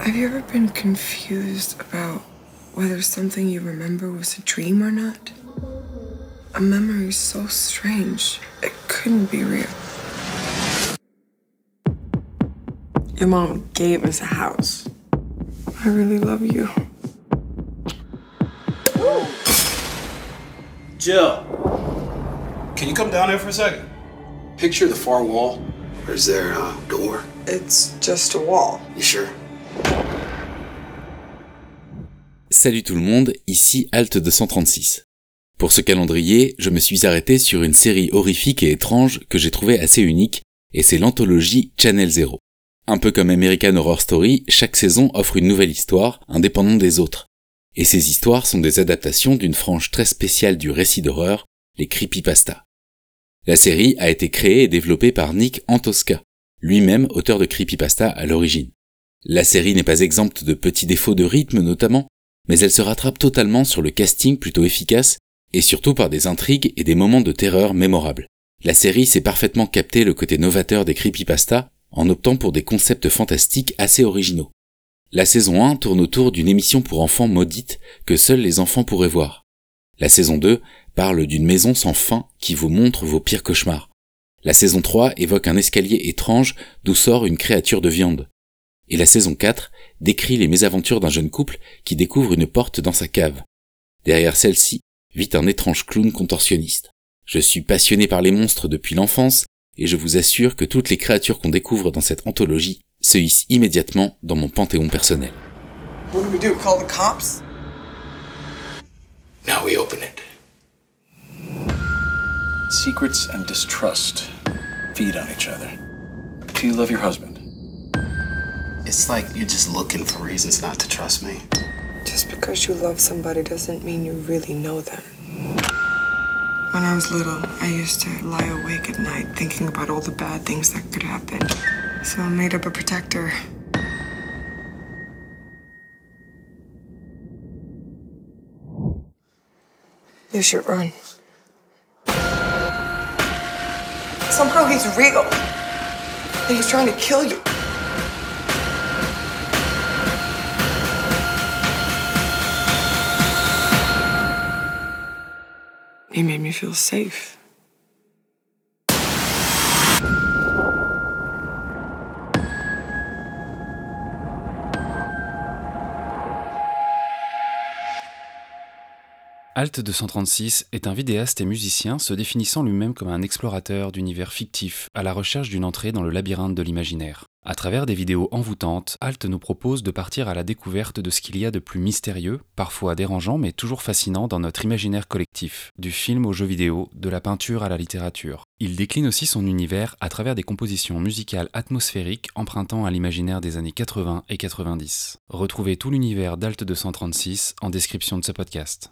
Have you ever been confused about whether something you remember was a dream or not? A memory so strange, it couldn't be real. Your mom gave us a house. I really love you. Jill, can you come down here for a second? Picture the far wall. Or is there a door? It's just a wall. You sure? Salut tout le monde, ici Alt 236. Pour ce calendrier, je me suis arrêté sur une série horrifique et étrange que j'ai trouvé assez unique, et c'est l'anthologie Channel Zero. Un peu comme American Horror Story, chaque saison offre une nouvelle histoire, indépendante des autres. Et ces histoires sont des adaptations d'une frange très spéciale du récit d'horreur, les creepypasta. La série a été créée et développée par Nick Antosca, lui-même auteur de creepypasta à l'origine. La série n'est pas exempte de petits défauts de rythme notamment, mais elle se rattrape totalement sur le casting plutôt efficace et surtout par des intrigues et des moments de terreur mémorables. La série sait parfaitement capter le côté novateur des creepypasta en optant pour des concepts fantastiques assez originaux. La saison 1 tourne autour d'une émission pour enfants maudite que seuls les enfants pourraient voir. La saison 2 parle d'une maison sans fin qui vous montre vos pires cauchemars. La saison 3 évoque un escalier étrange d'où sort une créature de viande. Et la saison 4 décrit les mésaventures d'un jeune couple qui découvre une porte dans sa cave. Derrière celle-ci vit un étrange clown contorsionniste. Je suis passionné par les monstres depuis l'enfance et je vous assure que toutes les créatures qu'on découvre dans cette anthologie se hissent immédiatement dans mon panthéon personnel. What do we do? Call the cops? Now we open it. Secrets and distrust feed on each other. Do you love your husband? It's like you're just looking for reasons not to trust me. Just because you love somebody doesn't mean you really know them. When I was little, I used to lie awake at night thinking about all the bad things that could happen. So I made up a protector. You should run. Somehow he's real. And he's trying to kill you. He made me feel safe. Alt 236 est un vidéaste et musicien se définissant lui-même comme un explorateur d'univers fictifs à la recherche d'une entrée dans le labyrinthe de l'imaginaire. À travers des vidéos envoûtantes, Alt nous propose de partir à la découverte de ce qu'il y a de plus mystérieux, parfois dérangeant mais toujours fascinant dans notre imaginaire collectif, du film au jeu vidéo, de la peinture à la littérature. Il décline aussi son univers à travers des compositions musicales atmosphériques empruntant à l'imaginaire des années 80 et 90. Retrouvez tout l'univers d'Alt 236 en description de ce podcast.